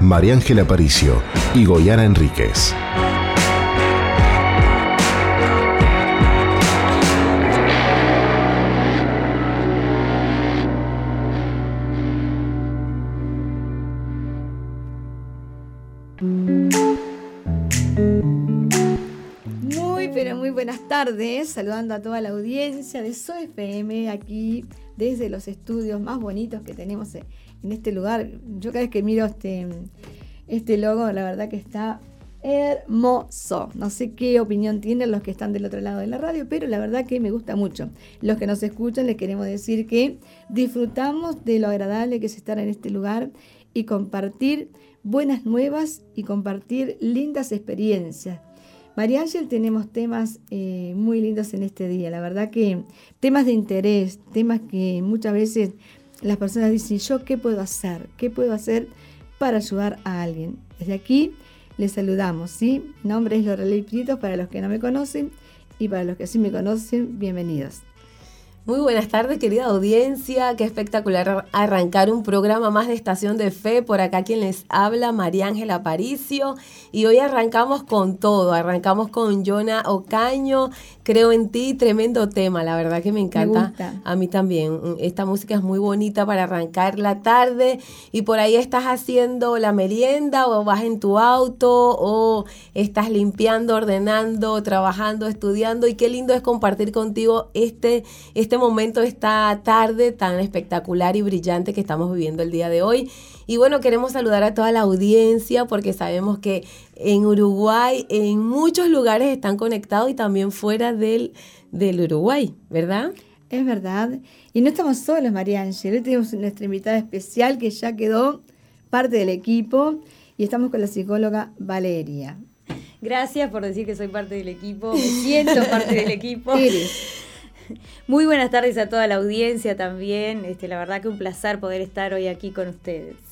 María Ángela Aparicio y Goyana Enríquez. Muy, pero muy buenas tardes, saludando a toda la audiencia de SOFM aquí desde los estudios más bonitos que tenemos en este lugar. Yo cada vez que miro este, este logo, la verdad que está hermoso. No sé qué opinión tienen los que están del otro lado de la radio, pero la verdad que me gusta mucho. Los que nos escuchan les queremos decir que disfrutamos de lo agradable que es estar en este lugar y compartir buenas nuevas y compartir lindas experiencias. María Ángel, tenemos temas eh, muy lindos en este día, la verdad que temas de interés, temas que muchas veces las personas dicen, yo qué puedo hacer, qué puedo hacer para ayudar a alguien. Desde aquí les saludamos, ¿sí? Mi nombre es Lorelei para los que no me conocen y para los que sí me conocen, bienvenidos. Muy buenas tardes, querida audiencia. Qué espectacular arrancar un programa más de Estación de Fe. Por acá quien les habla, María Ángela Aparicio. Y hoy arrancamos con todo. Arrancamos con Jonah Ocaño. Creo en ti, tremendo tema. La verdad que me encanta. A mí también. Esta música es muy bonita para arrancar la tarde. Y por ahí estás haciendo la merienda o vas en tu auto o estás limpiando, ordenando, trabajando, estudiando. Y qué lindo es compartir contigo este, este momento, esta tarde tan espectacular y brillante que estamos viviendo el día de hoy. Y bueno, queremos saludar a toda la audiencia porque sabemos que en Uruguay, en muchos lugares están conectados y también fuera del, del Uruguay, ¿verdad? Es verdad. Y no estamos solos, María Ángel. Hoy tenemos nuestra invitada especial que ya quedó parte del equipo y estamos con la psicóloga Valeria. Gracias por decir que soy parte del equipo. Me siento parte del equipo. Muy buenas tardes a toda la audiencia también. Este, la verdad que un placer poder estar hoy aquí con ustedes.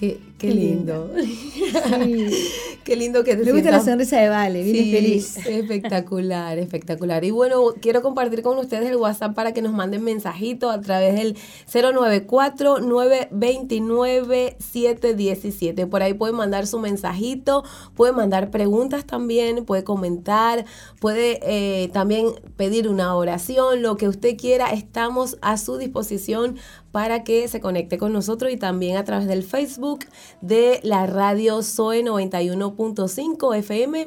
Qué, qué, lindo. qué lindo que te Me gusta la sonrisa de Vale, viene feliz. Espectacular, espectacular. Y bueno, quiero compartir con ustedes el WhatsApp para que nos manden mensajitos a través del 094-929-717. Por ahí pueden mandar su mensajito, pueden mandar preguntas también, puede comentar, puede eh, también pedir una oración, lo que usted quiera. Estamos a su disposición para que se conecte con nosotros y también a través del Facebook de la radio Zoe 91.5 FM.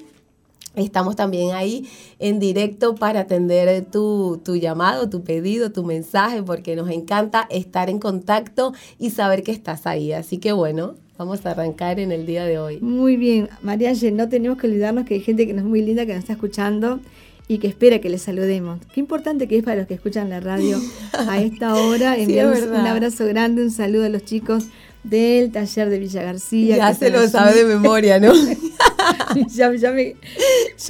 Estamos también ahí en directo para atender tu, tu, llamado, tu pedido, tu mensaje, porque nos encanta estar en contacto y saber que estás ahí. Así que bueno, vamos a arrancar en el día de hoy. Muy bien, María no tenemos que olvidarnos que hay gente que nos es muy linda que nos está escuchando y que espera que les saludemos. Qué importante que es para los que escuchan la radio a esta hora. Enviamos un abrazo grande, un saludo a los chicos del taller de Villa García. Ya se lo sabe de memoria, ¿no? ya, me, ya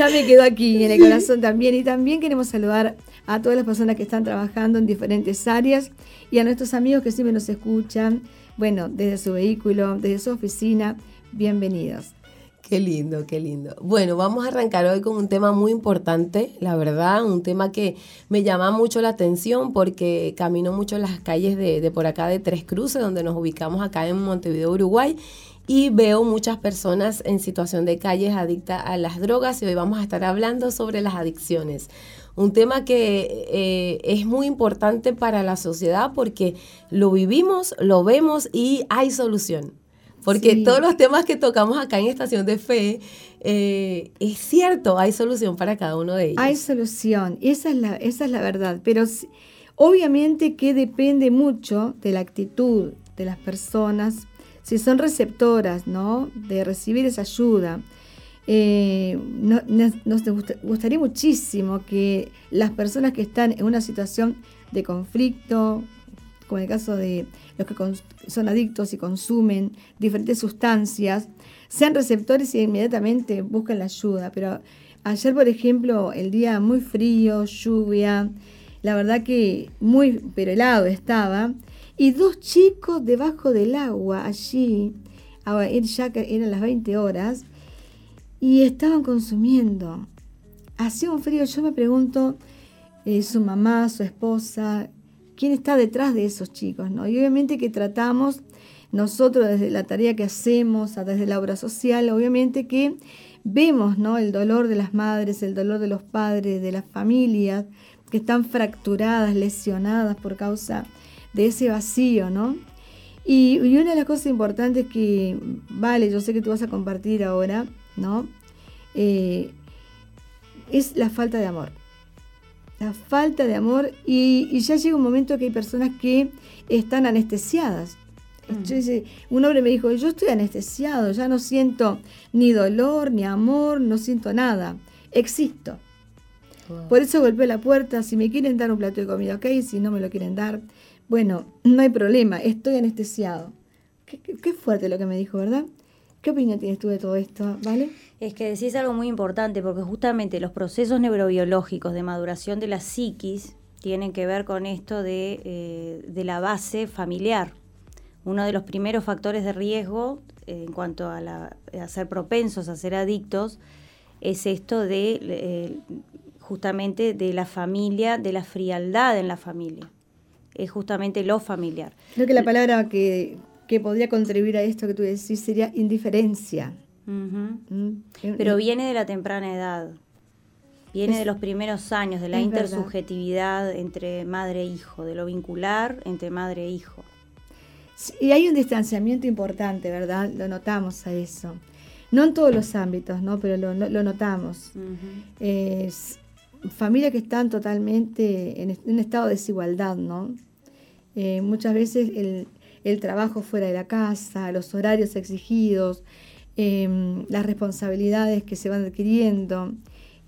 me quedó aquí en el corazón también. Y también queremos saludar a todas las personas que están trabajando en diferentes áreas y a nuestros amigos que siempre nos escuchan, bueno, desde su vehículo, desde su oficina. Bienvenidos. Qué lindo, qué lindo. Bueno, vamos a arrancar hoy con un tema muy importante, la verdad, un tema que me llama mucho la atención porque camino mucho en las calles de, por acá de Tres Cruces, donde nos ubicamos acá en Montevideo, Uruguay, y veo muchas personas en situación de calles adictas a las drogas y hoy vamos a estar hablando sobre las adicciones. Un tema que eh, es muy importante para la sociedad porque lo vivimos, lo vemos y hay solución. Porque todos los temas que tocamos acá en Estación de Fe, eh, es cierto, hay solución para cada uno de ellos. Hay solución, esa es la, esa es la verdad. Pero obviamente que depende mucho de la actitud de las personas, si son receptoras, ¿no? De recibir esa ayuda. Eh, nos gustaría muchísimo que las personas que están en una situación de conflicto, como en el caso de los que son adictos y consumen diferentes sustancias, sean receptores y inmediatamente buscan la ayuda. Pero ayer, por ejemplo, el día muy frío, lluvia, la verdad que muy, pero helado estaba, y dos chicos debajo del agua allí, ya eran las 20 horas, y estaban consumiendo. Hacía un frío, yo me pregunto, eh, su mamá, su esposa, quién está detrás de esos chicos, ¿no? Y obviamente que tratamos nosotros desde la tarea que hacemos, desde la obra social, obviamente que vemos, ¿no? El dolor de las madres, el dolor de los padres, de las familias que están fracturadas, lesionadas por causa de ese vacío, ¿no? Y, una de las cosas importantes que, vale, yo sé que tú vas a compartir ahora, ¿no? Eh, es la falta de amor. La falta de amor y, ya llega un momento que hay personas que están anestesiadas. Mm. un hombre me dijo, yo estoy anestesiado, ya no siento ni dolor, ni amor, no siento nada, existo. Por eso golpeé la puerta, si me quieren dar un plato de comida, ok, si no me lo quieren dar, bueno, no hay problema, estoy anestesiado. Qué, fuerte lo que me dijo, ¿verdad? ¿Qué opinión tienes tú de todo esto, Vale? Es que decís algo muy importante, porque justamente los procesos neurobiológicos de maduración de la psiquis tienen que ver con esto de, eh, de la base familiar. Uno de los primeros factores de riesgo eh, en cuanto a, la, a, ser propensos a ser adictos es esto de eh, justamente de la familia, de la frialdad en la familia es justamente lo familiar. Creo que la palabra que, podría contribuir a esto que tú decís sería indiferencia. Mm, Pero viene de la temprana edad, viene de los primeros años, de la intersubjetividad entre madre e hijo, de lo vincular entre madre e hijo. y hay un distanciamiento importante, ¿verdad? Lo notamos a eso. No en todos los ámbitos, ¿no? Pero lo, notamos. es, familias que están totalmente en, un estado de desigualdad, ¿no? Eh, muchas veces el, trabajo fuera de la casa, los horarios exigidos, em, las responsabilidades que se van adquiriendo.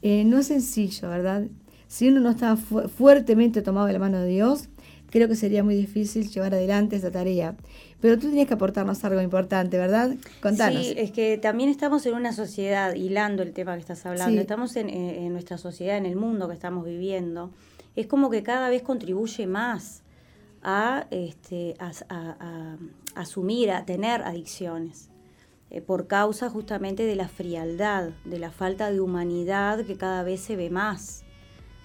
Eh, no es sencillo, ¿verdad? Si uno no está fuertemente tomado de la mano de Dios, creo que sería muy difícil llevar adelante esa tarea. Pero tú tenías que aportarnos algo importante, ¿verdad? Contanos. Sí, es que también estamos en una sociedad, hilando el tema que estás hablando, estamos en, nuestra sociedad, en el mundo que estamos viviendo. Es como que cada vez contribuye más a, este, a, asumir, a tener adicciones, eh, por causa justamente de la frialdad, de la falta de humanidad que cada vez se ve más.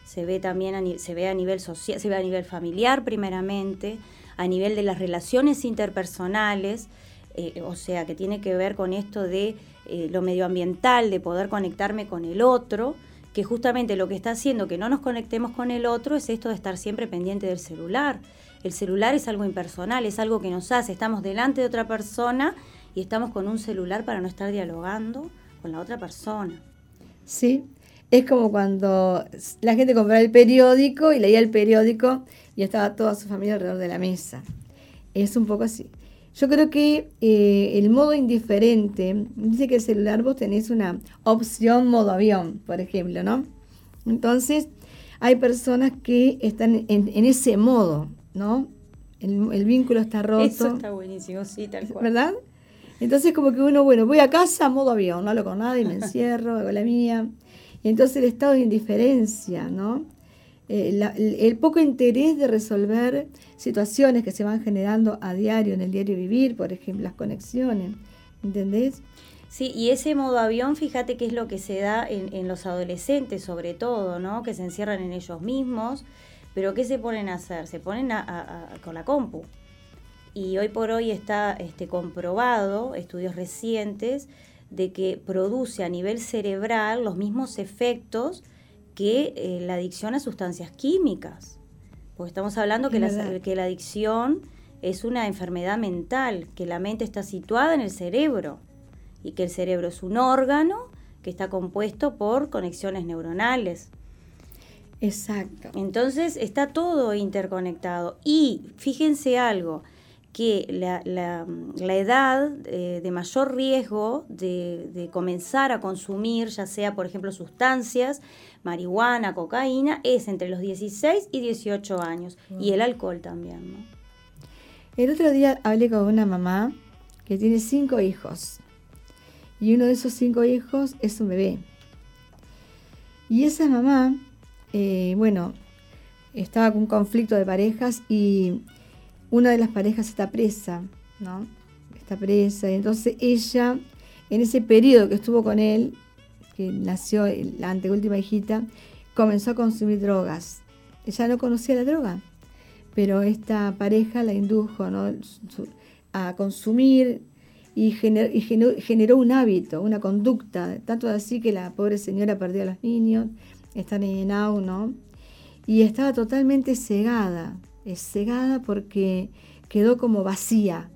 Se ve también a, se ve a nivel social, se ve a nivel familiar primeramente, a nivel de las relaciones interpersonales, eh, o sea, que tiene que ver con esto de eh, lo medioambiental, de poder conectarme con el otro, que justamente lo que está haciendo que no nos conectemos con el otro es esto de estar siempre pendiente del celular. El celular es algo impersonal, es algo que nos hace, estamos delante de otra persona y estamos con un celular para no estar dialogando con la otra persona. Sí, es como cuando la gente compraba el periódico y leía el periódico y estaba toda su familia alrededor de la mesa. Es un poco así. Yo creo que eh, el modo indiferente, dice que el celular vos tenés una opción modo avión, por ejemplo, ¿no? Entonces, hay personas que están en, ese modo, ¿no? El, vínculo está roto. Eso está buenísimo, sí, tal cual. ¿Verdad? Entonces, como que uno, bueno, voy a casa, modo avión, no hablo con nadie, me encierro, hago la mía. Y entonces el estado de indiferencia, ¿no? Eh, el, poco interés de resolver situaciones que se van generando a diario en el diario vivir, por ejemplo, las conexiones, ¿entendés? Sí, y ese modo avión, fíjate que es lo que se da en, los adolescentes sobre todo, ¿no? Que se encierran en ellos mismos, pero ¿qué se ponen a hacer? Se ponen con la compu. Y hoy por hoy está este, comprobado, estudios recientes, de que produce a nivel cerebral los mismos efectos que eh, la adicción a sustancias químicas. Porque estamos hablando que la, que la adicción es una enfermedad mental, que la mente está situada en el cerebro y que el cerebro es un órgano que está compuesto por conexiones neuronales. Exacto. Entonces está todo interconectado. Y fíjense algo, que la, edad eh, de mayor riesgo de, comenzar a consumir, ya sea por ejemplo sustancias, marihuana, cocaína, es entre los 16 y 18 años. Y el alcohol también, ¿no? El otro día hablé con una mamá que tiene cinco hijos. Y uno de esos cinco hijos es un bebé. Y esa mamá, eh, bueno, estaba con un conflicto de parejas y una de las parejas está presa, ¿no? Está presa. Y entonces ella, en ese periodo que estuvo con él, que nació la anteúltima hijita, comenzó a consumir drogas. Ella no conocía la droga, pero esta pareja la indujo a consumir y, generó, un hábito, una conducta, tanto así que la pobre señora perdió a los niños, están en ¿no? Y estaba totalmente cegada, es cegada porque quedó como vacía,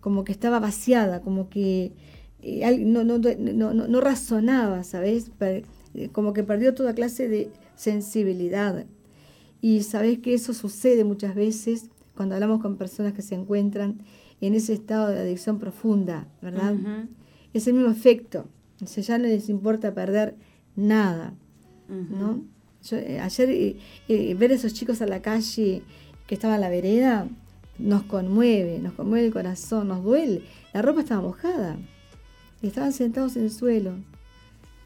como que estaba vaciada, como que eh, no, no, no, no, razonaba, ¿sabes? Eh, como que perdió toda clase de sensibilidad. Y sabes que eso sucede muchas veces cuando hablamos con personas que se encuentran en ese estado de adicción profunda, ¿verdad? Es el mismo efecto. O sea, ya no les importa perder nada, ¿no? Eh, ayer eh, eh, ver a esos chicos a la calle que estaban en la vereda nos conmueve, nos conmueve el corazón, nos duele. La ropa estaba mojada. Y estaban sentados en el suelo.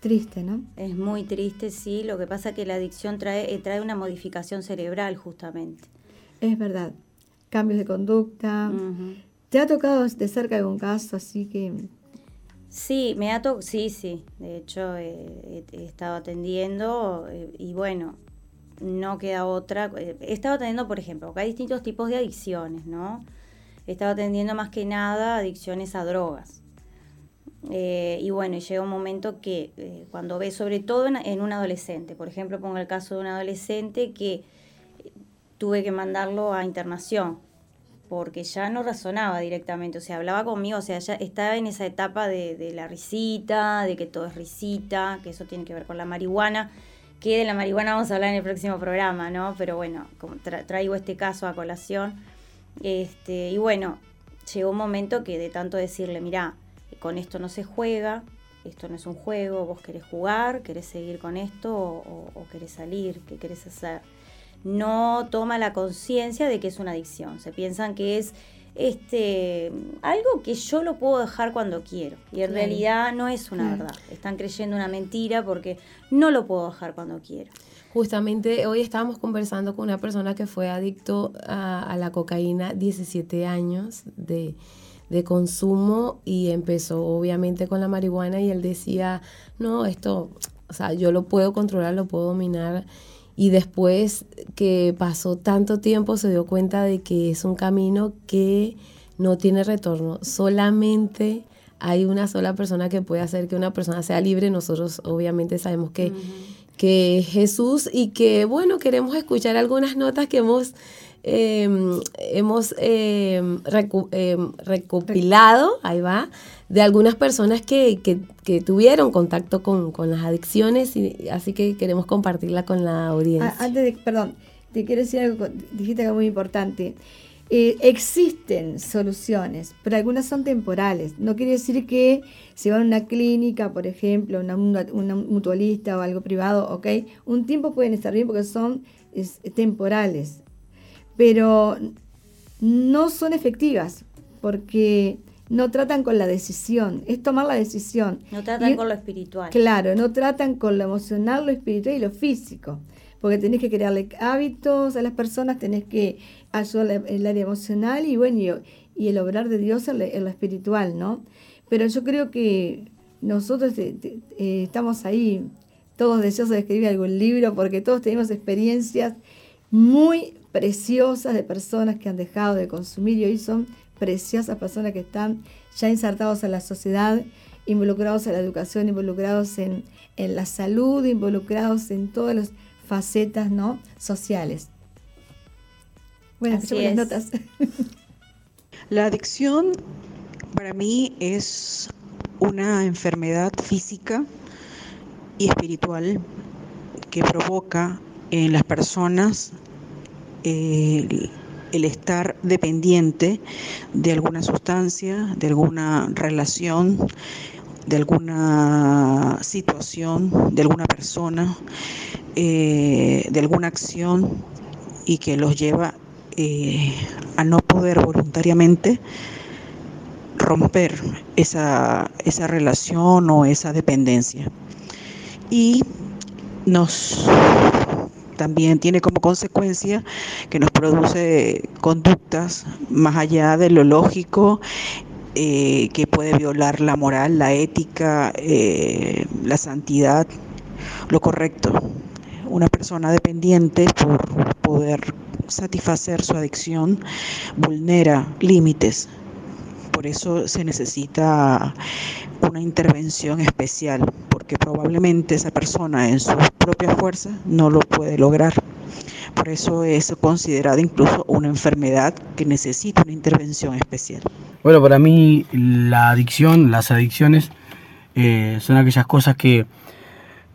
Triste, ¿no? Es muy triste, sí. Lo que pasa es que la adicción trae, trae una modificación cerebral, justamente. Es verdad. Cambios de conducta, ¿Te ha tocado de cerca algún caso así que...? Sí, me ha tocado, sí, sí. De hecho, he estado atendiendo eh, y bueno, no queda otra. Eh, he estado atendiendo, por ejemplo, porque hay distintos tipos de adicciones, ¿no? He estado atendiendo más que nada adicciones a drogas. Eh, y bueno, llega un momento que cuando ves, sobre todo en, en, un adolescente, por ejemplo, pongo el caso de un adolescente que tuve que mandarlo a internación porque ya no razonaba directamente, o sea, hablaba conmigo, o sea, ya estaba en esa etapa de, la risita, de que todo es risita, que eso tiene que ver con la marihuana, que de la marihuana vamos a hablar en el próximo programa, ¿no? Pero bueno, como traigo este caso a colación, este, y bueno, llegó un momento que de tanto decirle, mira, con esto no se juega, esto no es un juego, vos querés jugar, querés seguir con esto o, o querés salir, ¿qué querés hacer? No toma la conciencia de que es una adicción. Se piensan que es este algo que yo lo puedo dejar cuando quiero y en realidad no es una verdad. Están creyendo una mentira porque no lo puedo dejar cuando quiero. Justamente hoy estábamos conversando con una persona que fue adicto a, la cocaína, 17 años de, de, consumo y empezó obviamente con la marihuana y él decía, no, esto, o sea, yo lo puedo controlar, lo puedo dominar y después que pasó tanto tiempo se dio cuenta de que es un camino que no tiene retorno. Solamente hay una sola persona que puede hacer que una persona sea libre. Nosotros obviamente sabemos que, que es Jesús y que, bueno, queremos escuchar algunas notas que hemos Em, hemos em, em, recopilado, ahí va, de algunas personas que, tuvieron contacto con, las adicciones, y así que queremos compartirla con la audiencia. Ah, antes de, perdón, te quiero decir algo, dijiste algo muy importante. Eh, existen soluciones, pero algunas son temporales. No quiere decir que si van a una clínica, por ejemplo, una, una, mutualista o algo privado, ok, un tiempo pueden estar bien porque son temporales pero no son efectivas porque no tratan con la decisión, es tomar la decisión. No tratan con lo espiritual. Claro, no tratan con lo emocional, lo espiritual y lo físico, porque tenés que crearle hábitos a las personas, tenés que ayudar en el área emocional y bueno, y, el obrar de Dios en, lo espiritual, ¿no? Pero yo creo que nosotros eh, estamos ahí, todos deseosos de escribir algún libro, porque todos tenemos experiencias muy preciosas de personas que han dejado de consumir y hoy son preciosas personas que están ya insertados en la sociedad, involucrados en la educación, involucrados en, la salud, involucrados en todas las facetas ¿no? sociales. Bueno, las notas. La adicción para mí es una enfermedad física y espiritual que provoca en las personas el, estar dependiente de alguna sustancia, de alguna relación, de alguna situación, de alguna persona, eh, de alguna acción y que los lleva eh, a no poder voluntariamente romper esa, esa relación o esa dependencia. Y nos también tiene como consecuencia que nos produce conductas más allá de lo lógico eh, que puede violar la moral, la ética, eh, la santidad, lo correcto. Una persona dependiente por poder satisfacer su adicción vulnera límites. Por eso se necesita una intervención especial, porque probablemente esa persona en sus propias fuerzas no lo puede lograr. Por eso es considerada incluso una enfermedad que necesita una intervención especial. Bueno, para mí la adicción, las adicciones, eh, son aquellas cosas que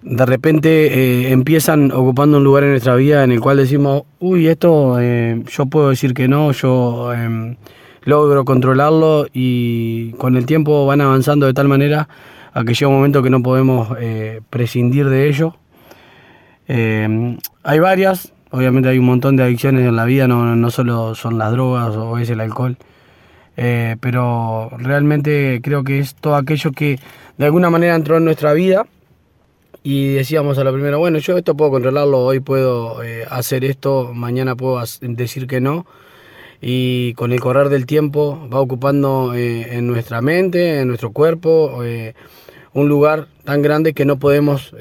de repente eh, empiezan ocupando un lugar en nuestra vida en el cual decimos, uy, esto eh, yo puedo decir que no, yo em, logro controlarlo y con el tiempo van avanzando de tal manera a que llega un momento que no podemos prescindir de ello. Em, hay varias, obviamente hay un montón de adicciones en la vida, no, no solo son las drogas o es el alcohol, eh, pero realmente creo que es todo aquello que de alguna manera entró en nuestra vida y decíamos a la primera, bueno, yo esto puedo controlarlo, hoy puedo eh, hacer esto, mañana puedo decir que no. Y con el correr del tiempo va ocupando eh, en nuestra mente, en nuestro cuerpo, un lugar tan grande que no podemos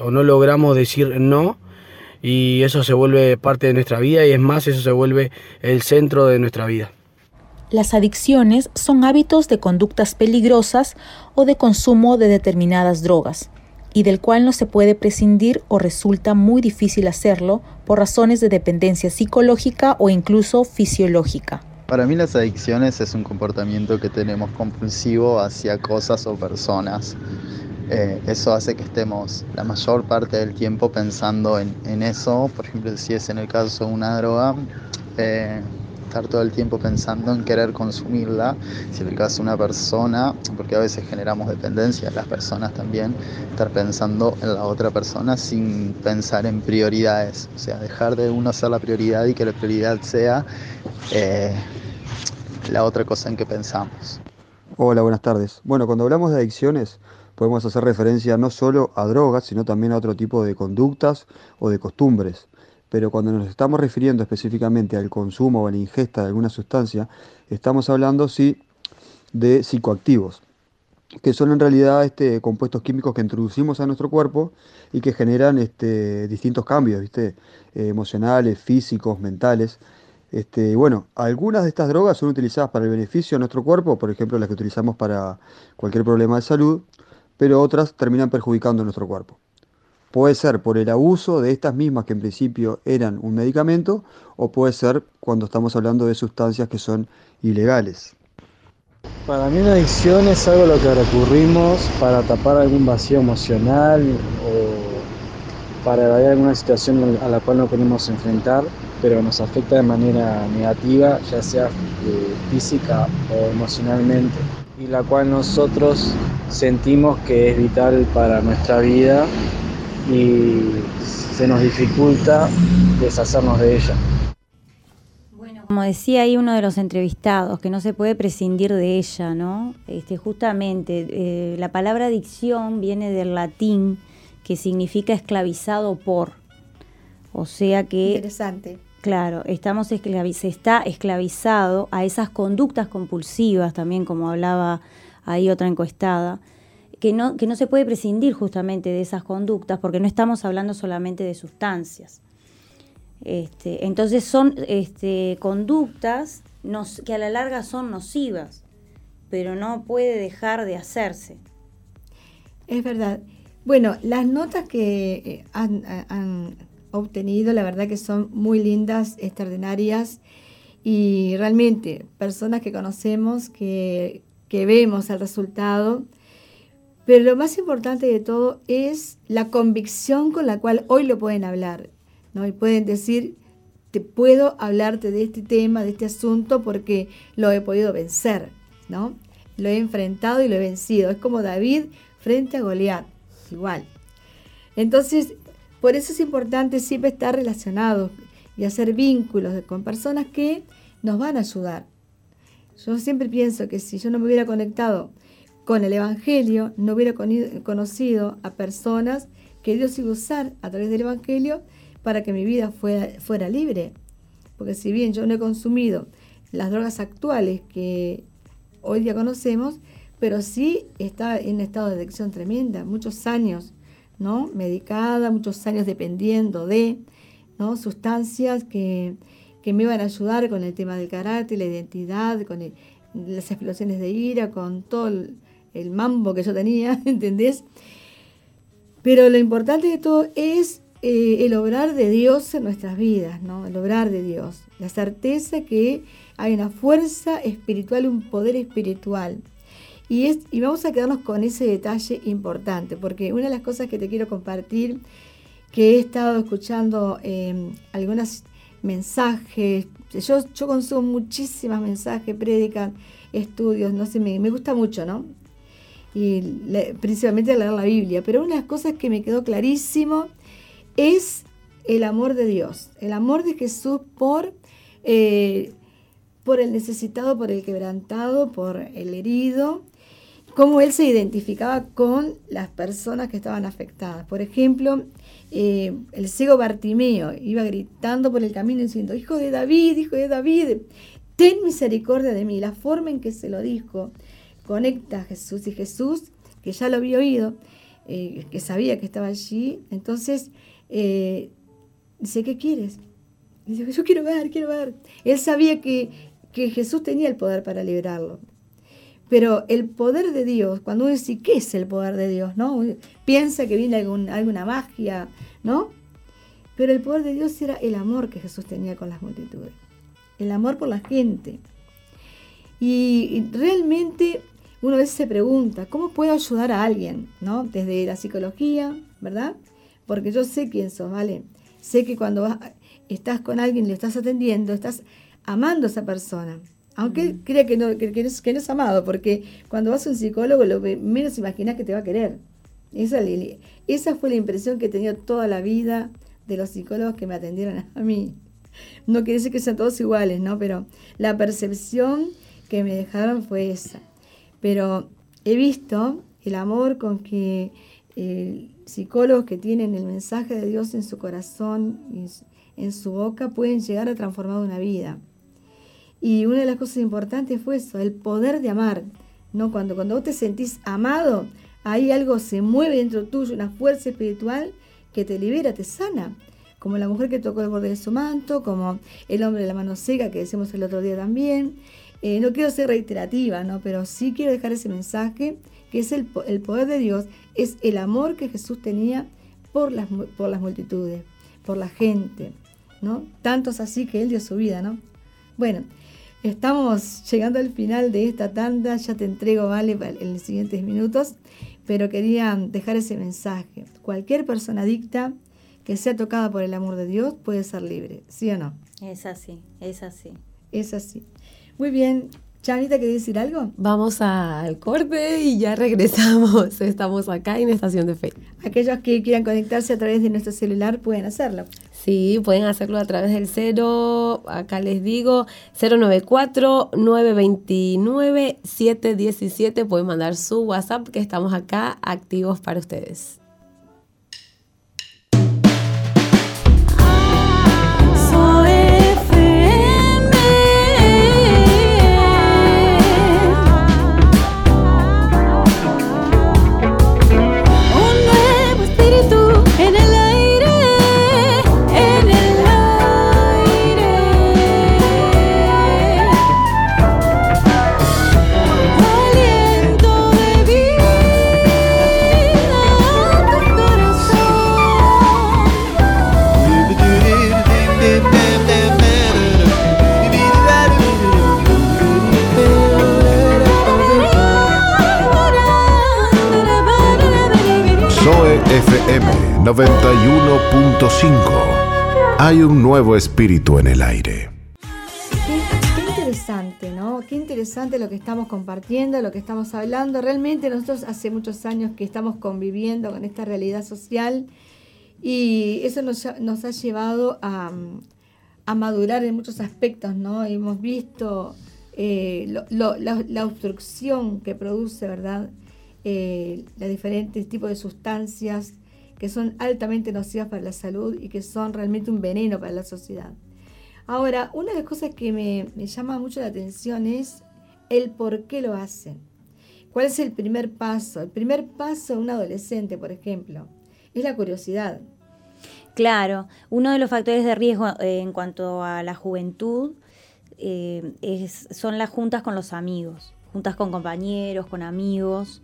o no logramos decir no y eso se vuelve parte de nuestra vida y es más, eso se vuelve el centro de nuestra vida. Las adicciones son hábitos de conductas peligrosas o de consumo de determinadas drogas, y del cual no se puede prescindir o resulta muy difícil hacerlo por razones de dependencia psicológica o incluso fisiológica. Para mí las adicciones es un comportamiento que tenemos compulsivo hacia cosas o personas. Eh, eso hace que estemos la mayor parte del tiempo pensando en, eso. Por ejemplo, si es en el caso de una droga, eh, estar todo el tiempo pensando en querer consumirla. Si en el caso de una persona, porque a veces generamos dependencia, las personas también, estar pensando en la otra persona sin pensar en prioridades. O sea, dejar de uno ser la prioridad y que la prioridad sea eh, la otra cosa en que pensamos. Hola, buenas tardes. Bueno, cuando hablamos de adicciones, podemos hacer referencia no solo a drogas, sino también a otro tipo de conductas o de costumbres. Pero cuando nos estamos refiriendo específicamente al consumo o a la ingesta de alguna sustancia, estamos hablando sí de psicoactivos, que son en realidad este, compuestos químicos que introducimos a nuestro cuerpo y que generan este, distintos cambios ¿viste? Eh, emocionales, físicos, mentales. Este, bueno, algunas de estas drogas son utilizadas para el beneficio de nuestro cuerpo, por ejemplo las que utilizamos para cualquier problema de salud, pero otras terminan perjudicando nuestro cuerpo. Puede ser por el abuso de estas mismas que en principio eran un medicamento o puede ser cuando estamos hablando de sustancias que son ilegales. Para mí una adicción es algo a lo que recurrimos para tapar algún vacío emocional o para evadir alguna situación a la cual no queremos enfrentar, pero nos afecta de manera negativa, ya sea eh, física o emocionalmente y la cual nosotros sentimos que es vital para nuestra vida y se nos dificulta deshacernos de ella. Bueno, como decía ahí uno de los entrevistados, que no se puede prescindir de ella, ¿no? Este, justamente, eh, la palabra adicción viene del latín, que significa esclavizado por. O sea que... Interesante. Claro, estamos se está esclavizado a esas conductas compulsivas también, como hablaba ahí otra encuestada, que no, que no se puede prescindir justamente de esas conductas porque no estamos hablando solamente de sustancias. Este, entonces son este, conductas que a la larga son nocivas, pero no puede dejar de hacerse. Es verdad. Bueno, las notas que eh, han obtenido, la verdad que son muy lindas, extraordinarias y realmente personas que conocemos, que, vemos el resultado. Pero lo más importante de todo es la convicción con la cual hoy lo pueden hablar. ¿no? Y pueden decir, te puedo hablarte de este tema, de este asunto, porque lo he podido vencer. ¿no? Lo he enfrentado y lo he vencido. Es como David frente a Goliat, igual. Entonces, por eso es importante siempre estar relacionado y hacer vínculos con personas que nos van a ayudar. Yo siempre pienso que si yo no me hubiera conectado con el Evangelio, no hubiera conocido a personas que Dios iba a usar a través del Evangelio para que mi vida fuera, fuera libre. Porque si bien yo no he consumido las drogas actuales que hoy día conocemos, pero sí está en estado de adicción tremenda, muchos años, ¿no? Medicada, muchos años dependiendo de, ¿no? Sustancias que, me iban a ayudar con el tema del carácter, la identidad, con las explosiones de ira, con todo el, mambo que yo tenía, ¿entendés? Pero lo importante de todo es eh, el obrar de Dios en nuestras vidas, ¿no? El obrar de Dios. La certeza que hay una fuerza espiritual, un poder espiritual. Y, es, y vamos a quedarnos con ese detalle importante, porque una de las cosas que te quiero compartir, que he estado escuchando eh, algunos mensajes, yo, yo consumo muchísimas mensajes, predican, estudios, no sé, me, gusta mucho, ¿no? Y principalmente leer la Biblia, pero una de las cosas que me quedó clarísimo es el amor de Dios, el amor de Jesús por... Eh, por el necesitado, por el quebrantado, por el herido, cómo él se identificaba con las personas que estaban afectadas. Por ejemplo, eh, el ciego Bartimeo iba gritando por el camino diciendo, hijo de David, hijo de David, ten misericordia de mí. La forma en que se lo dijo conecta a Jesús y Jesús, que ya lo había oído, eh, que sabía que estaba allí, entonces eh, dice, ¿qué quieres? Dice, yo quiero ver, quiero ver. Él sabía que que Jesús tenía el poder para liberarlo. Pero el poder de Dios, cuando uno dice, ¿qué es el poder de Dios? ¿no? piensa que viene alguna magia, ¿no? Pero el poder de Dios era el amor que Jesús tenía con las multitudes, el amor por la gente. Y, realmente uno a veces se pregunta, ¿cómo puedo ayudar a alguien? ¿no? Desde la psicología, ¿verdad? Porque yo sé quién sos, ¿vale? Sé que cuando estás con alguien, le estás atendiendo, estás amando a esa persona. Aunque crea que no, que, no es, amado, porque cuando vas a un psicólogo lo menos imaginas que te va a querer. Esa, esa fue la impresión que he tenido toda la vida de los psicólogos que me atendieron a mí. No quiere decir que sean todos iguales, ¿no? Pero la percepción que me dejaron fue esa. Pero he visto el amor con que eh, psicólogos que tienen el mensaje de Dios en su corazón en su boca pueden llegar a transformar una vida. Y una de las cosas importantes fue eso, el poder de amar. ¿no? Cuando, cuando vos te sentís amado, ahí algo se mueve dentro tuyo, una fuerza espiritual que te libera, te sana. Como la mujer que tocó el borde de su manto, como el hombre de la mano seca que decimos el otro día también. Eh, no quiero ser reiterativa, ¿no? pero sí quiero dejar ese mensaje que es el, el poder de Dios, es el amor que Jesús tenía por las, por las multitudes, por la gente. ¿no? Tantos así que Él dio su vida, ¿no? Bueno, Estamos llegando al final de esta tanda, ya te entrego, vale, en los siguientes minutos, pero quería dejar ese mensaje. Cualquier persona adicta que sea tocada por el amor de Dios puede ser libre, ¿sí o no? Es así, es así. Es así. Muy bien, Chanita, ¿querés decir algo? Vamos al corte y ya regresamos. Estamos acá en Estación de Fe. Aquellos que quieran conectarse a través de nuestro celular pueden hacerlo. Sí, pueden hacerlo a través del cero, acá les digo, 094-929-717. Pueden mandar su WhatsApp que estamos acá activos para ustedes. FM 91.5. Hay un nuevo espíritu en el aire. Qué, interesante, ¿no? Qué interesante lo que estamos compartiendo, lo que estamos hablando. Realmente nosotros hace muchos años que estamos conviviendo con esta realidad social y eso nos, ha llevado a, madurar en muchos aspectos, ¿no? Hemos visto eh, la, obstrucción que produce, ¿verdad? Eh, los diferentes tipos de sustancias que son altamente nocivas para la salud y que son realmente un veneno para la sociedad. Ahora, una de las cosas que me, llama mucho la atención es el por qué lo hacen. ¿Cuál es el primer paso? El primer paso de un adolescente, por ejemplo, es la curiosidad. Claro, uno de los factores de riesgo eh, en cuanto a la juventud eh, son las juntas con los amigos, juntas con compañeros, con amigos,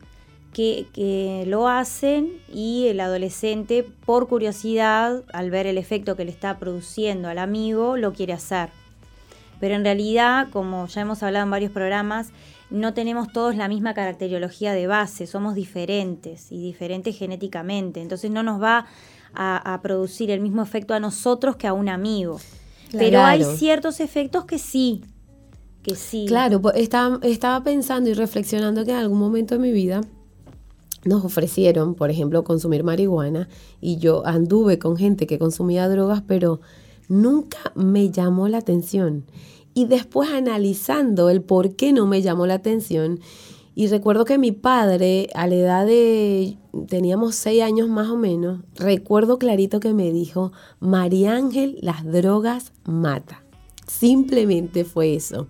que, que, lo hacen y el adolescente, por curiosidad, al ver el efecto que le está produciendo al amigo, lo quiere hacer. Pero en realidad, como ya hemos hablado en varios programas, no tenemos todos la misma caracterología de base, somos diferentes y diferentes genéticamente. Entonces no nos va a, producir el mismo efecto a nosotros que a un amigo. Pero hay ciertos efectos que sí, que sí. Claro, pues, estaba, estaba pensando y reflexionando que en algún momento de mi vida nos ofrecieron, por ejemplo, consumir marihuana y yo anduve con gente que consumía drogas, pero nunca me llamó la atención. Y después analizando el por qué no me llamó la atención, y recuerdo que mi padre, a la edad de, teníamos seis años más o menos, recuerdo clarito que me dijo, María Ángel, las drogas mata. Simplemente fue eso.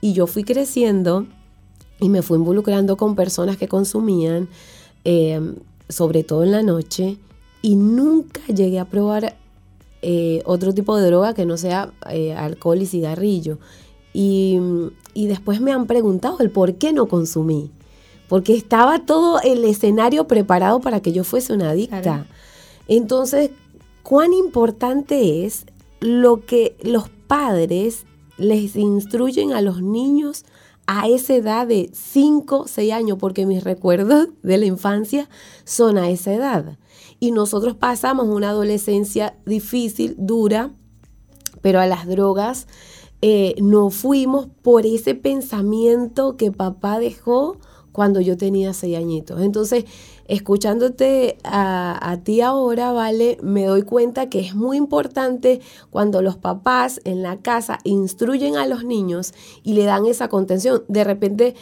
Y yo fui creciendo y me fui involucrando con personas que consumían, em, sobre todo en la noche, y nunca llegué a probar eh, otro tipo de droga que no sea eh, alcohol y cigarrillo. Y, después me han preguntado el por qué no consumí. Porque estaba todo el escenario preparado para que yo fuese una adicta. Entonces, cuán importante es lo que los padres les instruyen a los niños a esa edad de 5, 6 años, porque mis recuerdos de la infancia son a esa edad. Y nosotros pasamos una adolescencia difícil, dura, pero a las drogas eh, no fuimos por ese pensamiento que papá dejó cuando yo tenía seis añitos. Entonces, escuchándote a, a, ti ahora, ¿vale? Me doy cuenta que es muy importante cuando los papás en la casa instruyen a los niños y le dan esa contención. De repente,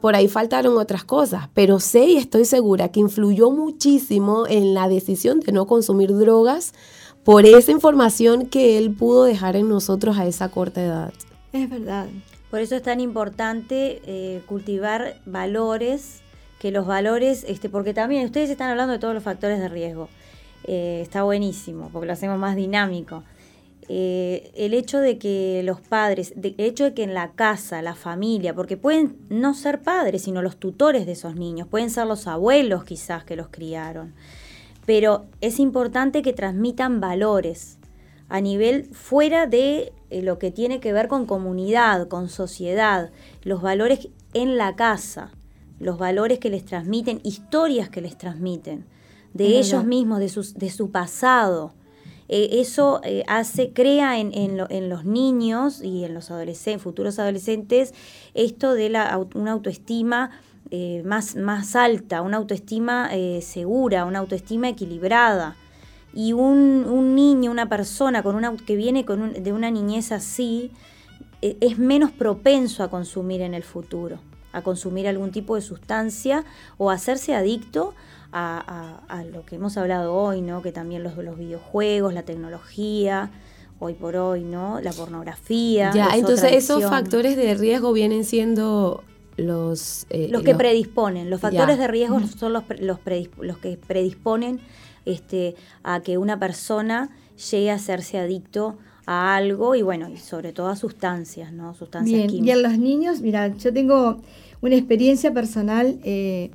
por ahí faltaron otras cosas, pero sé y estoy segura que influyó muchísimo en la decisión de no consumir drogas por esa información que él pudo dejar en nosotros a esa corta edad. Es verdad. Por eso es tan importante eh, cultivar valores, que los valores, este, porque también ustedes están hablando de todos los factores de riesgo. Eh, está buenísimo, porque lo hacemos más dinámico. Eh, el hecho de que los padres, el hecho de que en la casa, la familia, porque pueden no ser padres, sino los tutores de esos niños, pueden ser los abuelos quizás que los criaron pero es importante que transmitan valores a nivel fuera de eh, lo que tiene que ver con comunidad, con sociedad, los valores en la casa, los valores que les transmiten, historias que les transmiten, de ellos mismos, de, sus, de su pasado. Eh, eso eh, hace, crea en, en, los niños y en los adolescentes, futuros adolescentes esto de la, una autoestima eh, más, más alta, una autoestima segura, una autoestima equilibrada. Y un, un, niño, una persona con una, que viene con de una niñez así, es menos propenso a consumir en el futuro, a consumir algún tipo de sustancia o hacerse adicto a, a, lo que hemos hablado hoy, ¿no? que también los, los videojuegos, la tecnología, hoy por hoy, ¿no? La pornografía. Ya, entonces esos factores de riesgo vienen siendo los... Eh, los que predisponen, los factores de riesgo son los, los, los, que predisponen este, a que una persona llegue a hacerse adicto a algo y bueno, y sobre todo a sustancias, ¿no? Sustancias Bien, Y a los niños, mira, yo tengo una experiencia personal eh,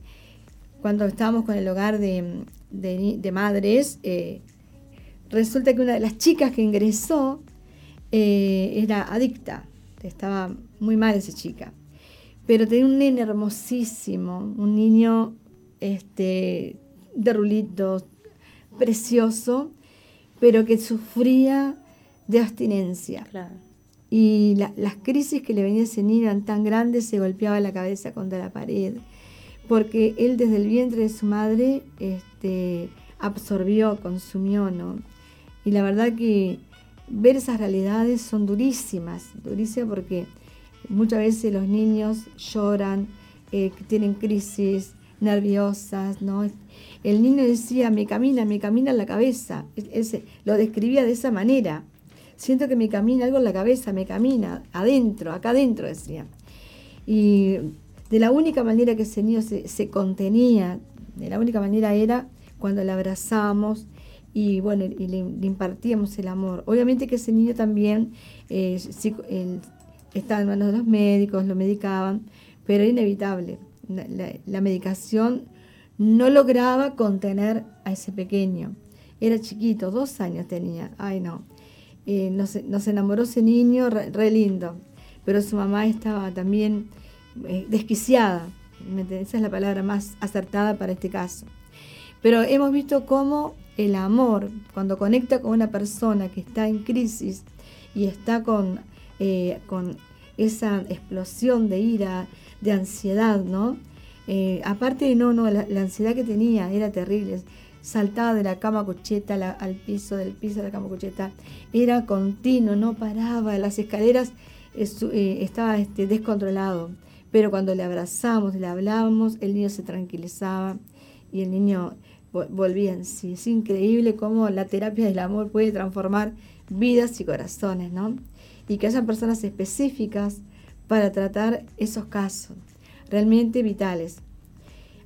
cuando estábamos con el hogar de, de, madres, eh, resulta que una de las chicas que ingresó era adicta, estaba muy mal esa chica. Pero tenía un nene hermosísimo, un niño este, de rulitos, precioso, pero que sufría de abstinencia. Y las crisis que le venía a ese niño eran tan grandes, se golpeaba la cabeza contra la pared, porque él desde el vientre de su madre este, absorbió, consumió, ¿no? Y la verdad que ver esas realidades son durísimas, durísimas porque muchas veces los niños lloran, eh, tienen crisis nerviosas, ¿no? El niño decía, me camina, me camina en la cabeza, ese, lo describía de esa manera. Siento que me camina algo en la cabeza, me camina, adentro, acá adentro decía. Y de la única manera que ese niño se, contenía, de la única manera era cuando le abrazamos y bueno, y le, impartíamos el amor. Obviamente que ese niño también eh, estaba en manos de los médicos, lo medicaban, pero era inevitable. La, medicación no lograba contener a ese pequeño. Era chiquito, dos años tenía. Ay, no. Nos, enamoró ese niño re, lindo, pero su mamá estaba también eh, desquiciada. Esa es la palabra más acertada para este caso. Pero hemos visto cómo el amor, cuando conecta con una persona que está en crisis y está con, eh, con esa explosión de ira, de ansiedad, ¿no? Eh, aparte, no, no, la, ansiedad que tenía era terrible. Saltaba de la cama cucheta al piso, del piso de la cama cucheta. Era continuo, no paraba. Las escaleras eh, estaba este, descontrolado. Pero cuando le abrazamos, le hablábamos, el niño se tranquilizaba y el niño volvía en sí. Es increíble cómo la terapia del amor puede transformar vidas y corazones, ¿no? Y que haya personas específicas para tratar esos casos realmente vitales.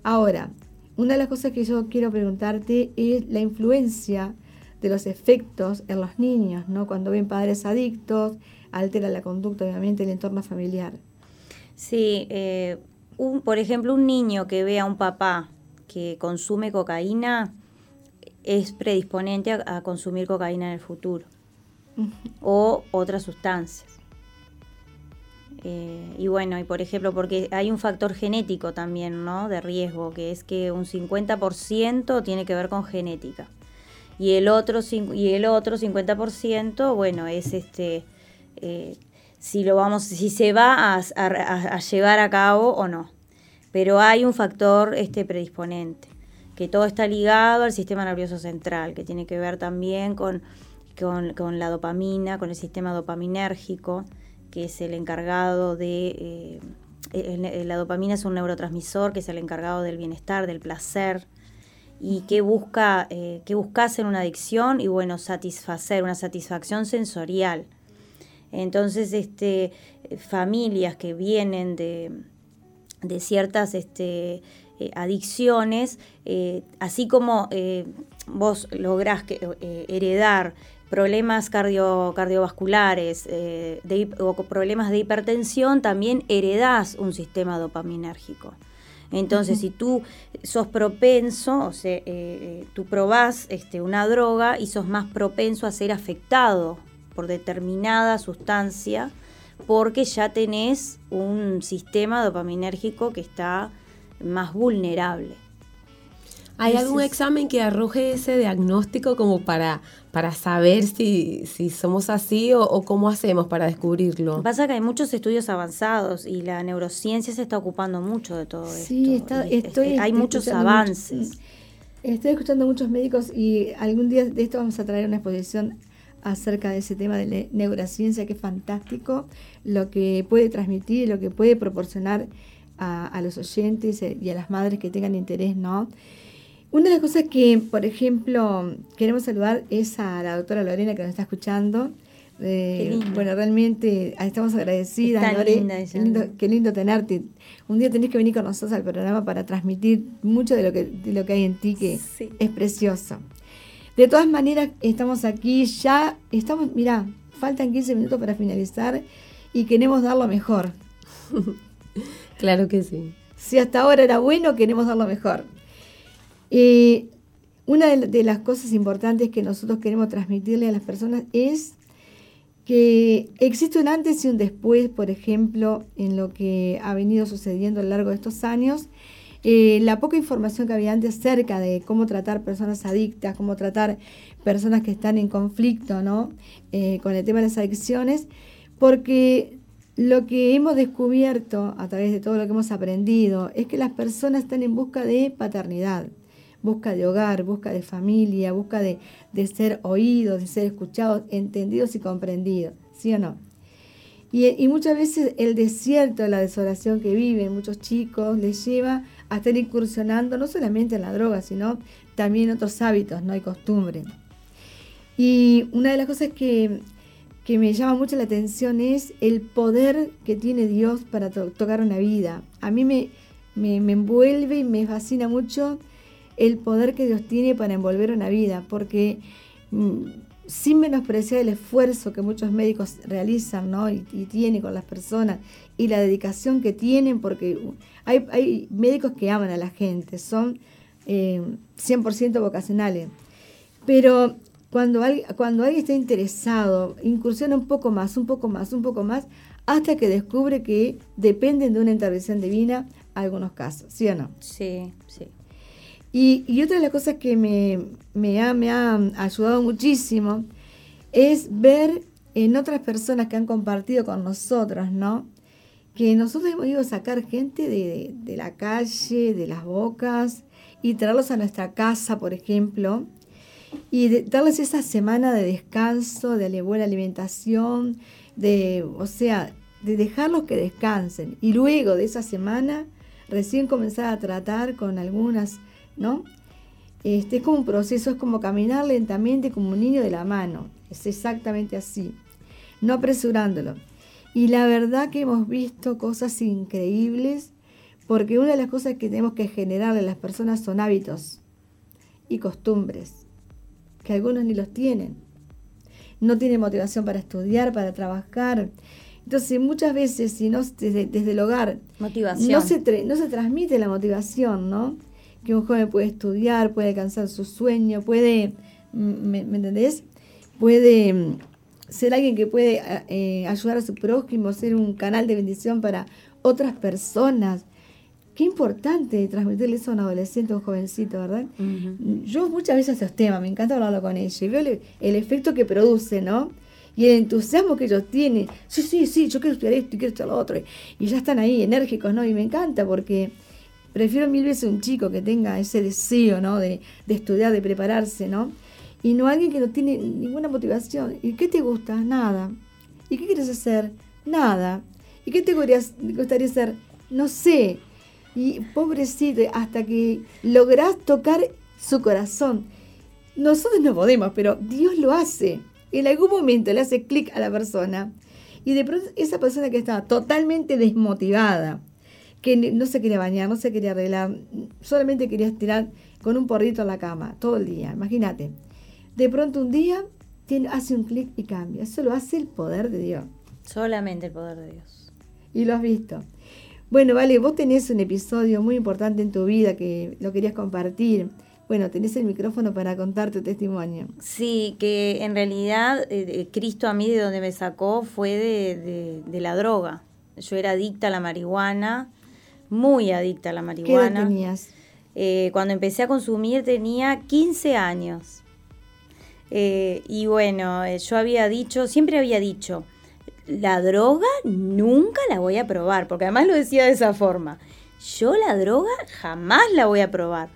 Ahora, una de las cosas que yo quiero preguntarte es la influencia de los efectos en los niños, ¿no? Cuando ven padres adictos, altera la conducta, obviamente, el entorno familiar. Sí, eh, un, por ejemplo, un niño que ve a un papá que consume cocaína es predisponente a consumir cocaína en el futuro o otras sustancias. Eh, y bueno, y por ejemplo, porque hay un factor genético también, ¿no? De riesgo, que es que un 50% tiene que ver con genética. Y el otro, y el otro 50%, bueno, es este, eh, si lo vamos, si se va a, llevar a cabo o no. Pero hay un factor este, predisponente, que todo está ligado al sistema nervioso central, que tiene que ver también con, con la dopamina, con el sistema dopaminérgico que es el encargado de... Eh, la dopamina es un neurotransmisor que es el encargado del bienestar, del placer, y que busca, eh, que buscas en una adicción y bueno, satisfacer, una satisfacción sensorial. Entonces, este, familias que vienen de, de ciertas este, eh, adicciones, así como vos lográs que, heredar problemas cardio, cardiovasculares eh, o problemas de hipertensión, también heredás un sistema dopaminérgico. Entonces, si tú sos propenso, o sea, eh, eh, tú probás este, una droga y sos más propenso a ser afectado por determinada sustancia, porque ya tenés un sistema dopaminérgico que está más vulnerable. ¿Hay algún examen que arroje ese diagnóstico como para, para saber si, si somos así o, cómo hacemos para descubrirlo? Pasa que hay muchos estudios avanzados y la neurociencia se está ocupando mucho de todo sí, esto. Sí, estoy, hay muchos avances. estoy escuchando a muchos médicos y algún día de esto vamos a traer una exposición acerca de ese tema de neurociencia que es fantástico, lo que puede transmitir, lo que puede proporcionar a, a los oyentes y a las madres que tengan interés, ¿no? Una de las cosas que, por ejemplo, queremos saludar es a la doctora Lorena que nos está escuchando. Eh, bueno, realmente estamos agradecidas, Lore. qué, lindo, tenerte. Un día tenés que venir con nosotros al programa para transmitir mucho de lo que, de lo que hay en ti, que es precioso. De todas maneras, estamos aquí ya, estamos, mira, faltan 15 minutos para finalizar y queremos dar lo mejor. claro que sí. Si hasta ahora era bueno, queremos dar lo mejor. Eh, una de, las cosas importantes que nosotros queremos transmitirle a las personas es que existe un antes y un después, por ejemplo, en lo que ha venido sucediendo a lo largo de estos años. Eh, la poca información que había antes acerca de cómo tratar personas adictas, cómo tratar personas que están en conflicto ¿no? Eh, con el tema de las adicciones, porque lo que hemos descubierto a través de todo lo que hemos aprendido es que las personas están en busca de paternidad busca de hogar, busca de familia, busca de, de ser oídos, de ser escuchados, entendidos y comprendidos, ¿sí o no? Y, muchas veces el desierto, la desolación que viven muchos chicos, les lleva a estar incursionando no solamente en la droga, sino también en otros hábitos ¿no? y costumbres. Y una de las cosas que, me llama mucho la atención es el poder que tiene Dios para tocar una vida. A mí me, me, envuelve y me fascina mucho el poder que Dios tiene para envolver una vida, porque mm, sin menospreciar el esfuerzo que muchos médicos realizan ¿no? y, tienen con las personas y la dedicación que tienen, porque hay, médicos que aman a la gente, son 100% eh, vocacionales. Pero cuando, cuando alguien está interesado, incursiona un poco más, un poco más, un poco más, hasta que descubre que dependen de una intervención divina algunos casos, ¿sí o no? Sí, sí. Y, otra de las cosas que me, ha, ayudado muchísimo es ver en otras personas que han compartido con nosotros, ¿no? Que nosotros hemos ido a sacar gente de, de la calle, de las bocas, y traerlos a nuestra casa, por ejemplo, y darles esa semana de descanso, de buena alimentación, de, o sea, de dejarlos que descansen. Y luego de esa semana, recién comenzar a tratar con algunas ¿no? Este, es como un proceso, es como caminar lentamente como un niño de la mano. Es exactamente así, no apresurándolo. Y la verdad que hemos visto cosas increíbles, porque una de las cosas que tenemos que generarle a las personas son hábitos y costumbres, que algunos ni los tienen. No tienen motivación para estudiar, para trabajar. Entonces, muchas veces, si no desde, el hogar, motivación. No, se no se transmite la motivación, ¿no? Que un joven puede estudiar, puede alcanzar su sueño, puede, mm, ¿me, entendés? Puede mm, ser alguien que puede eh, ayudar a su prójimo, ser un canal de bendición para otras personas. Qué importante transmitirle eso a un adolescente, a un jovencito, ¿verdad? Yo muchas veces esos temas, me encanta hablarlo con ellos y veo el, efecto que produce, ¿no? y el entusiasmo que ellos tienen. Sí, sí, sí, yo quiero estudiar esto y quiero estudiar lo otro. Y ya están ahí enérgicos, ¿no? Y me encanta porque Prefiero mil veces un chico que tenga ese deseo, ¿no? De, estudiar, de prepararse, ¿no? Y no alguien que no tiene ninguna motivación. ¿Y qué te gusta? Nada. ¿Y qué quieres hacer? Nada. ¿Y qué te gustaría hacer? No sé. Y pobrecito, hasta que lográs tocar su corazón. Nosotros no podemos, pero Dios lo hace. En algún momento le hace clic a la persona. Y de pronto esa persona que estaba totalmente desmotivada, que no se quería bañar, no se quería arreglar, solamente quería estirar con un porrito en la cama todo el día, imagínate. De pronto un día tiene, hace un clic y cambia. Eso lo hace el poder de Dios. Solamente el poder de Dios. Y lo has visto. Bueno, vale, vos tenés un episodio muy importante en tu vida que lo querías compartir. Bueno, tenés el micrófono para contar tu testimonio. Sí, que en realidad eh, Cristo a mí de donde me sacó fue de, de la droga. Yo era adicta a la marihuana, muy adicta a la marihuana. ¿Qué edad tenías? Eh, cuando empecé a consumir tenía 15 años. Eh, y bueno, eh, yo había dicho, siempre había dicho, la droga nunca la voy a probar, porque además lo decía de esa forma. Yo la droga jamás la voy a probar.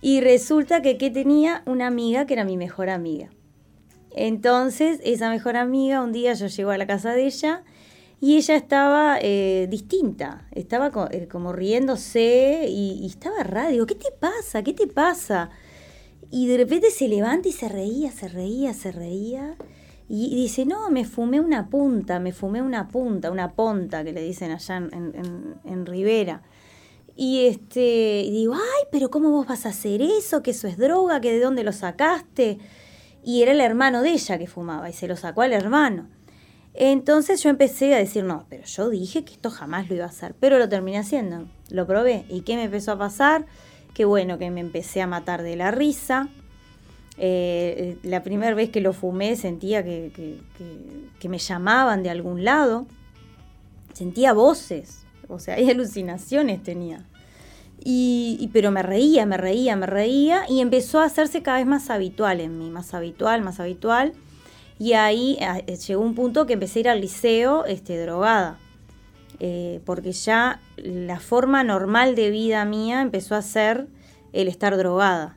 Y resulta que, que tenía una amiga que era mi mejor amiga. Entonces, esa mejor amiga, un día yo llego a la casa de ella y ella estaba eh, distinta, estaba eh, como riéndose y, estaba rara. Digo, ¿qué te pasa? ¿Qué te pasa? Y de repente se levanta y se reía, se reía, se reía. Y, dice, no, me fumé una punta, me fumé una punta, una ponta, que le dicen allá en, en, Rivera. Y este, y digo, ay, pero ¿cómo vos vas a hacer eso? Que eso es droga, que de dónde lo sacaste. Y era el hermano de ella que fumaba, y se lo sacó al hermano. Entonces yo empecé a decir, no, pero yo dije que esto jamás lo iba a hacer, pero lo terminé haciendo, lo probé. ¿Y qué me empezó a pasar? Que bueno, que me empecé a matar de la risa. Eh, la primera vez que lo fumé sentía que, me llamaban de algún lado. Sentía voces, o sea, hay alucinaciones tenía. Y, pero me reía, me reía, me reía y empezó a hacerse cada vez más habitual en mí, más habitual, más habitual. Y ahí eh, llegó un punto que empecé a ir al liceo este, drogada. Eh, porque ya la forma normal de vida mía empezó a ser el estar drogada.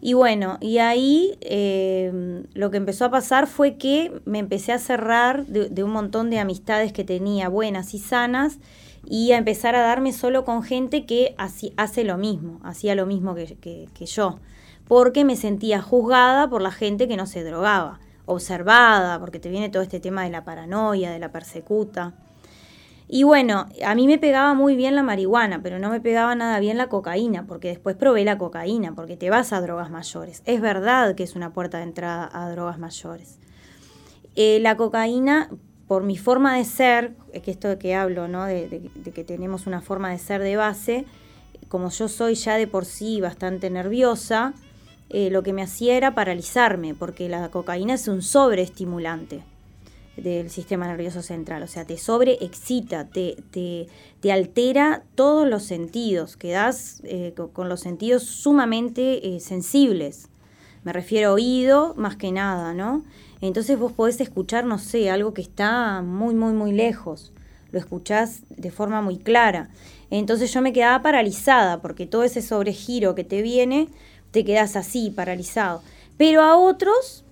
Y bueno, y ahí eh, lo que empezó a pasar fue que me empecé a cerrar de, un montón de amistades que tenía buenas y sanas y a empezar a darme solo con gente que hace lo mismo, hacía lo mismo que yo, porque me sentía juzgada por la gente que no se drogaba, observada, porque te viene todo este tema de la paranoia, de la persecuta. Y bueno, a mí me pegaba muy bien la marihuana, pero no me pegaba nada bien la cocaína, porque después probé la cocaína, porque te vas a drogas mayores. Es verdad que es una puerta de entrada a drogas mayores. Eh, la cocaína, por mi forma de ser, es que esto de que hablo, ¿no? De, que tenemos una forma de ser de base, como yo soy ya de por sí bastante nerviosa, eh, lo que me hacía era paralizarme, porque la cocaína es un sobreestimulante del sistema nervioso central, o sea, te sobreexcita, te, te, te altera todos los sentidos, quedas eh, con los sentidos sumamente eh, sensibles. Me refiero a oído más que nada, ¿no? Entonces vos podés escuchar, no sé, algo que está muy, muy, muy lejos. Lo escuchás de forma muy clara. Entonces yo me quedaba paralizada porque todo ese sobregiro que te viene, te quedas así, paralizado. Pero a otros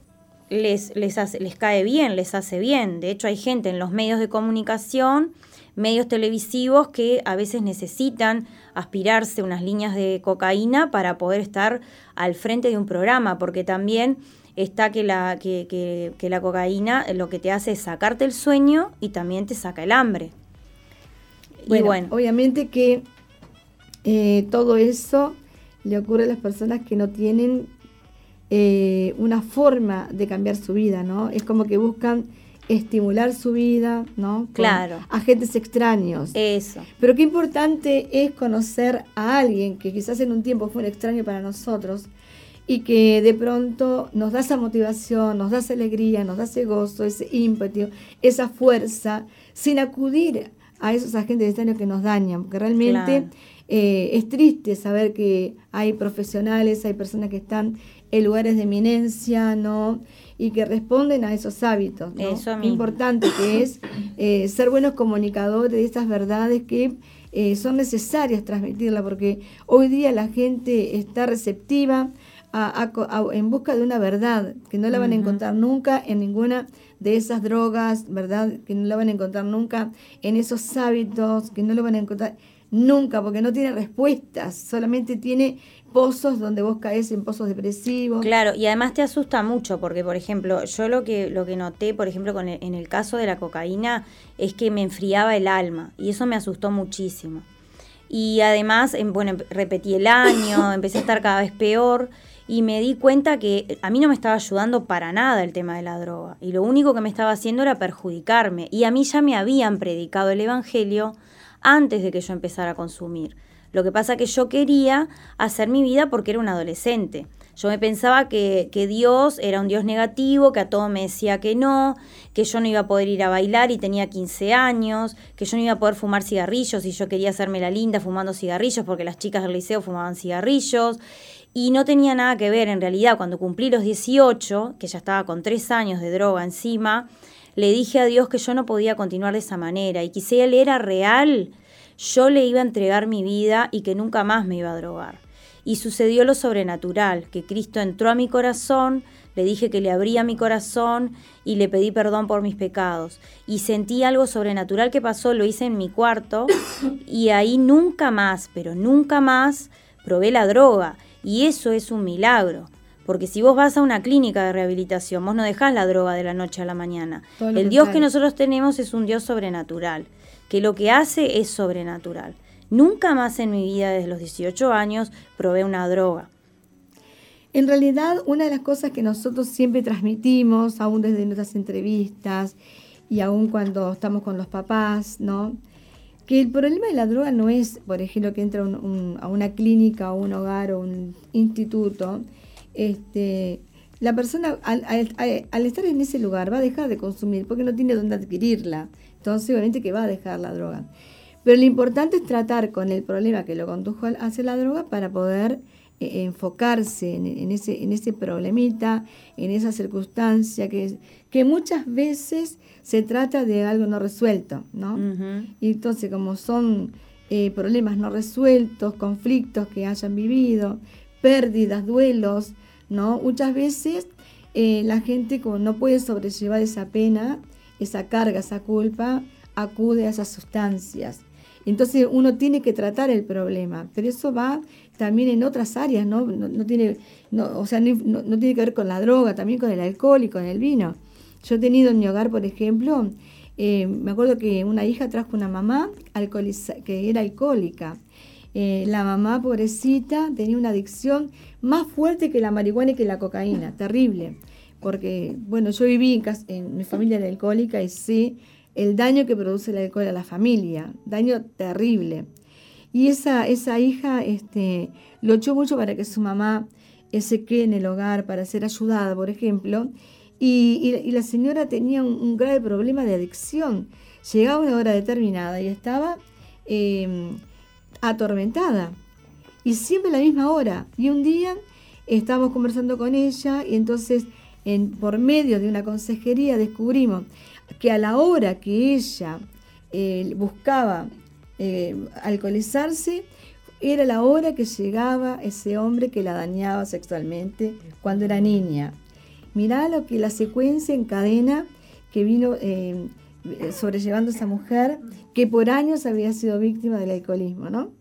les, les, les cae bien, les hace bien. De hecho, hay gente en los medios de comunicación, medios televisivos, que a veces necesitan aspirarse unas líneas de cocaína para poder estar al frente de un programa, porque también está que la, que, que, la cocaína lo que te hace es sacarte el sueño y también te saca el hambre. Bueno, y bueno. obviamente que eh, todo eso le ocurre a las personas que no tienen eh, una forma de cambiar su vida, ¿no? Es como que buscan estimular su vida, ¿no? claro. Agentes extraños. Eso. Pero qué importante es conocer a alguien que quizás en un tiempo fue un extraño para nosotros y que de pronto nos da esa motivación, nos da esa alegría, nos da ese gozo, ese ímpetu, esa fuerza, sin acudir a esos agentes extraños que nos dañan, porque realmente eh, es triste saber que hay profesionales, hay personas que están en lugares de eminencia, ¿no? Y que responden a esos hábitos, ¿no? Eso Importante que es eh, ser buenos comunicadores de estas verdades que eh, son necesarias transmitirla, porque hoy día la gente está receptiva en busca de una verdad, que no la van a encontrar nunca en ninguna de esas drogas, ¿verdad? Que no la van a encontrar nunca en esos hábitos, que no lo van a encontrar nunca, porque no tiene respuestas, solamente tiene pozos donde vos caes en pozos depresivos. Claro, y además te asusta mucho porque, por ejemplo, yo lo que, lo que noté, por ejemplo, con en el caso de la cocaína, es que me enfriaba el alma y eso me asustó muchísimo. Y además, em, bueno, repetí el año, empecé a estar cada vez peor y me di cuenta que a mí no me estaba ayudando para nada el tema de la droga y lo único que me estaba haciendo era perjudicarme y a mí ya me habían predicado el Evangelio antes de que yo empezara a consumir. Lo que pasa que yo quería hacer mi vida porque era un adolescente. Yo me pensaba que, que, Dios era un Dios negativo, que a todo me decía que no, que yo no iba a poder ir a bailar y tenía 15 años, que yo no iba a poder fumar cigarrillos y yo quería hacerme la linda fumando cigarrillos porque las chicas del liceo fumaban cigarrillos. Y no tenía nada que ver, en realidad, cuando cumplí los 18, que ya estaba con 3 años de droga encima, le dije a Dios que yo no podía continuar de esa manera y que si Él era real, yo le iba a entregar mi vida y que nunca más me iba a drogar. Y sucedió lo sobrenatural, que Cristo entró a mi corazón, le dije que le abría mi corazón y le pedí perdón por mis pecados. Y sentí algo sobrenatural que pasó, lo hice en mi cuarto y ahí nunca más, pero nunca más probé la droga. Y eso es un milagro. Porque si vos vas a una clínica de rehabilitación, vos no dejás la droga de la noche a la mañana. El Dios que nosotros tenemos es un Dios sobrenatural que lo que hace es sobrenatural. Nunca más en mi vida desde los 18 años probé una droga. En realidad, una de las cosas que nosotros siempre transmitimos, aún desde nuestras entrevistas y aún cuando estamos con los papás, ¿no? Que el problema de la droga no es, por ejemplo, que entra a una clínica o un hogar o un instituto, este, la persona al, al, estar en ese lugar va a dejar de consumir porque no tiene dónde adquirirla. Entonces, obviamente que va a dejar la droga. Pero lo importante es tratar con el problema que lo condujo hacia la droga para poder eh, enfocarse en, ese, en ese problemita, en esa circunstancia que, que muchas veces se trata de algo no resuelto, ¿no? Y entonces, como son eh, problemas no resueltos, conflictos que hayan vivido, pérdidas, duelos, ¿no? Muchas veces eh, la gente como no puede sobrellevar esa pena, esa carga, esa culpa, acude a esas sustancias. Entonces uno tiene que tratar el problema, pero eso va también en otras áreas, ¿no? No, tiene, no, o sea, no, tiene que ver con la droga, también con el alcohol y con el vino. Yo he tenido en mi hogar, por ejemplo, eh, me acuerdo que una hija trajo una mamá que era alcohólica. Eh, la mamá, pobrecita, tenía una adicción más fuerte que la marihuana y que la cocaína, terrible. Porque, bueno, yo viví en, en mi familia era alcohólica y sé el daño que produce el alcohol a la familia, daño terrible. Y esa, esa hija este, luchó mucho para que su mamá se quede en el hogar, para ser ayudada, por ejemplo, y, la señora tenía un, grave problema de adicción. Llegaba una hora determinada y estaba em, atormentada. Y siempre a la misma hora. Y un día estábamos conversando con ella y entonces en, por medio de una consejería descubrimos que a la hora que ella eh, buscaba eh, alcoholizarse, era la hora que llegaba ese hombre que la dañaba sexualmente cuando era niña. Mirá lo que la secuencia en cadena que vino eh, sobrellevando esa mujer que por años había sido víctima del alcoholismo, ¿no?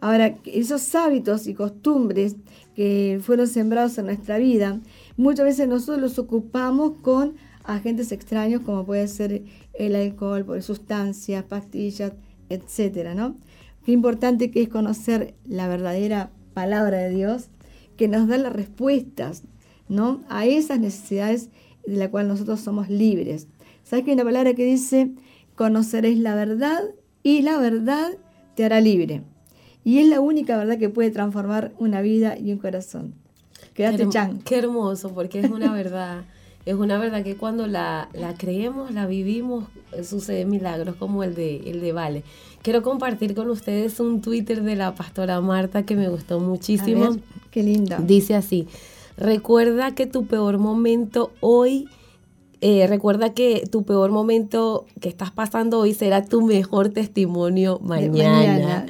Ahora, esos hábitos y costumbres que fueron sembrados en nuestra vida, muchas veces nosotros los ocupamos con agentes extraños como puede ser el alcohol, por sustancias, pastillas, etcétera, ¿no? Qué importante que es conocer la verdadera palabra de Dios que nos da las respuestas ¿no? a esas necesidades de la cual nosotros somos libres. ¿Sabes que hay una palabra que dice, conoceréis la verdad y la verdad te hará libre? Y es la única verdad que puede transformar una vida y un corazón. Quédate, Chan. Qué hermoso, porque es una verdad. es una verdad que cuando la, creemos, la vivimos, suceden milagros como el de, el de Vale. Quiero compartir con ustedes un Twitter de la pastora Marta que me gustó muchísimo. qué lindo. Dice así, Recuerda que tu peor momento hoy, eh, recuerda que tu peor momento que estás pasando hoy será tu mejor testimonio mañana.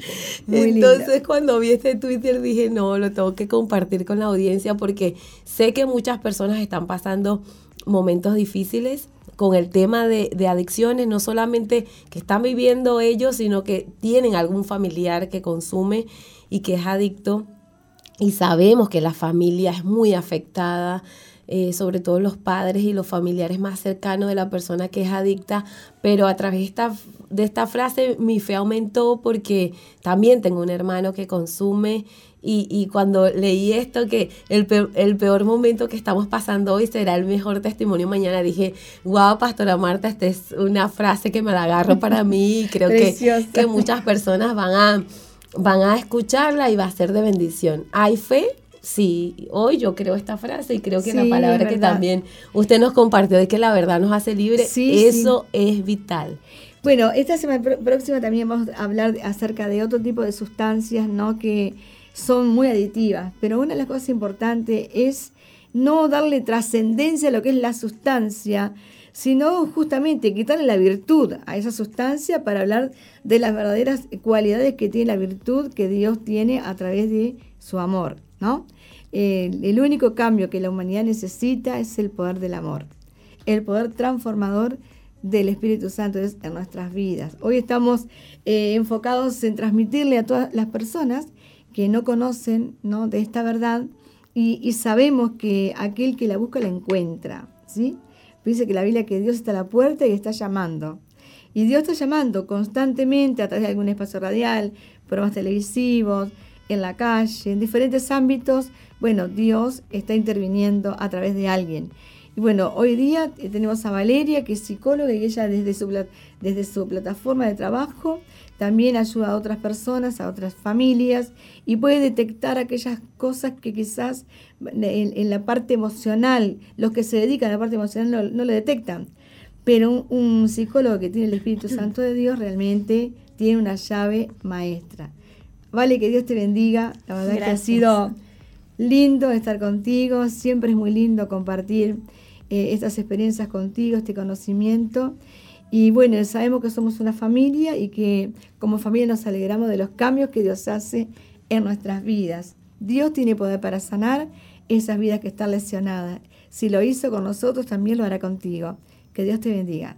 Entonces cuando vi este Twitter dije, no, lo tengo que compartir con la audiencia porque sé que muchas personas están pasando momentos difíciles con el tema de, de, adicciones, no solamente que están viviendo ellos, sino que tienen algún familiar que consume y que es adicto. Y sabemos que la familia es muy afectada, eh, sobre todo los padres y los familiares más cercanos de la persona que es adicta, pero a través de esta, de esta frase mi fe aumentó porque también tengo un hermano que consume y, cuando leí esto, que el peor, el peor momento que estamos pasando hoy será el mejor testimonio mañana, dije, wow, Pastora Marta, esta es una frase que me la agarro para mí y creo que, que muchas personas van a van a escucharla y va a ser de bendición. ¿Hay fe? Sí, hoy yo creo esta frase y creo que la palabra que también usted nos compartió de que la verdad nos hace libre, eso es vital. Bueno, esta semana próxima también vamos a hablar acerca de otro tipo de sustancias, ¿no? Que son muy aditivas, pero una de las cosas importantes es no darle trascendencia a lo que es la sustancia, sino justamente quitarle la virtud a esa sustancia para hablar de las verdaderas cualidades que tiene la virtud que Dios tiene a través de su amor, ¿no? el único cambio que la humanidad necesita es el poder del amor, el poder transformador del Espíritu Santo en nuestras vidas. Hoy estamos eh, enfocados en transmitirle a todas las personas que no conocen ¿no? de esta verdad y, y, sabemos que aquel que la busca la encuentra. ¿sí? Dice que la Biblia que Dios está a la puerta y está llamando. Y Dios está llamando constantemente a través de algún espacio radial, programas televisivos, en la calle, en diferentes ámbitos. Bueno, Dios está interviniendo a través de alguien. Y bueno, hoy día eh, tenemos a Valeria, que es psicóloga y ella desde su, desde su plataforma de trabajo también ayuda a otras personas, a otras familias y puede detectar aquellas cosas que quizás en, la parte emocional, los que se dedican a la parte emocional no, lo detectan. Pero un, psicólogo que tiene el Espíritu Santo de Dios realmente tiene una llave maestra. Vale, que Dios te bendiga. La verdad que ha sido lindo estar contigo. Siempre es muy lindo compartir eh, estas experiencias contigo, este conocimiento. Y bueno, sabemos que somos una familia y que como familia nos alegramos de los cambios que Dios hace en nuestras vidas. Dios tiene poder para sanar esas vidas que están lesionadas. Si lo hizo con nosotros, también lo hará contigo. Que Dios te bendiga.